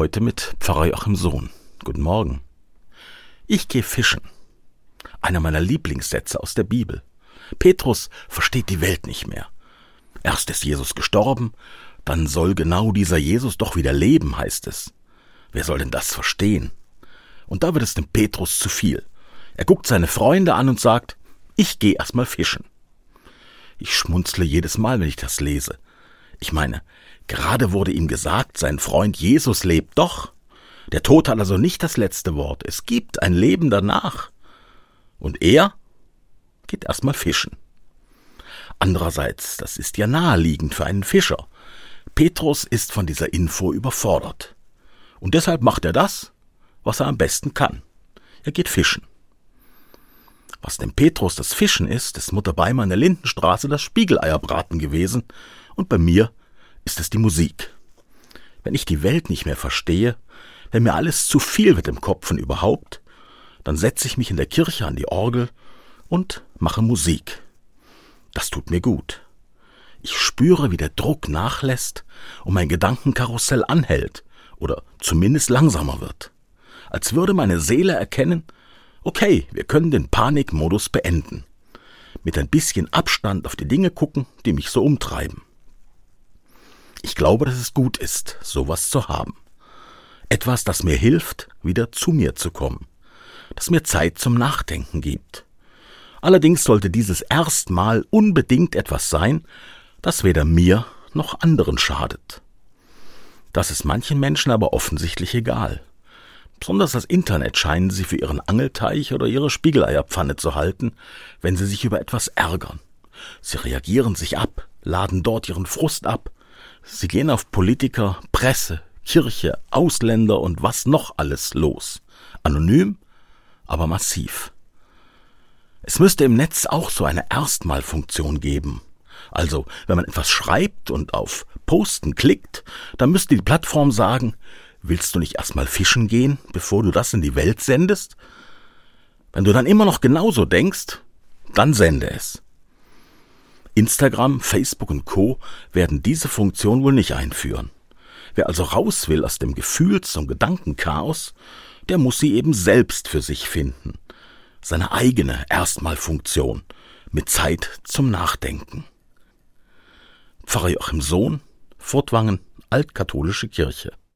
Heute mit Pfarrer Joachim Sohn. Guten Morgen. Ich gehe fischen. Einer meiner Lieblingssätze aus der Bibel. Petrus versteht die Welt nicht mehr. Erst ist Jesus gestorben, dann soll genau dieser Jesus doch wieder leben, heißt es. Wer soll denn das verstehen? Und da wird es dem Petrus zu viel. Er guckt seine Freunde an und sagt, ich gehe erstmal fischen. Ich schmunzle jedes Mal, wenn ich das lese. Ich meine, Gerade wurde ihm gesagt, sein Freund Jesus lebt doch. Der Tod hat also nicht das letzte Wort. Es gibt ein Leben danach. Und er geht erstmal fischen. Andererseits, das ist ja naheliegend für einen Fischer. Petrus ist von dieser Info überfordert. Und deshalb macht er das, was er am besten kann. Er geht fischen. Was dem Petrus das Fischen ist, ist Mutter Beimer in der Lindenstraße das Spiegeleierbraten gewesen und bei mir ist es die Musik. Wenn ich die Welt nicht mehr verstehe, wenn mir alles zu viel wird im Kopf und überhaupt, dann setze ich mich in der Kirche an die Orgel und mache Musik. Das tut mir gut. Ich spüre, wie der Druck nachlässt und mein Gedankenkarussell anhält oder zumindest langsamer wird. Als würde meine Seele erkennen, okay, wir können den Panikmodus beenden. Mit ein bisschen Abstand auf die Dinge gucken, die mich so umtreiben. Ich glaube, dass es gut ist, sowas zu haben. Etwas, das mir hilft, wieder zu mir zu kommen, das mir Zeit zum Nachdenken gibt. Allerdings sollte dieses erstmal unbedingt etwas sein, das weder mir noch anderen schadet. Das ist manchen Menschen aber offensichtlich egal. Besonders das Internet scheinen sie für ihren Angelteich oder ihre Spiegeleierpfanne zu halten, wenn sie sich über etwas ärgern. Sie reagieren sich ab, laden dort ihren Frust ab Sie gehen auf Politiker, Presse, Kirche, Ausländer und was noch alles los. Anonym, aber massiv. Es müsste im Netz auch so eine Erstmalfunktion geben. Also, wenn man etwas schreibt und auf Posten klickt, dann müsste die Plattform sagen, willst du nicht erstmal fischen gehen, bevor du das in die Welt sendest? Wenn du dann immer noch genauso denkst, dann sende es. Instagram, Facebook und Co. werden diese Funktion wohl nicht einführen. Wer also raus will aus dem Gefühls- und Gedankenchaos, der muss sie eben selbst für sich finden. Seine eigene Erstmalfunktion mit Zeit zum Nachdenken. Pfarrer Joachim Sohn, Furtwangen, Altkatholische Kirche.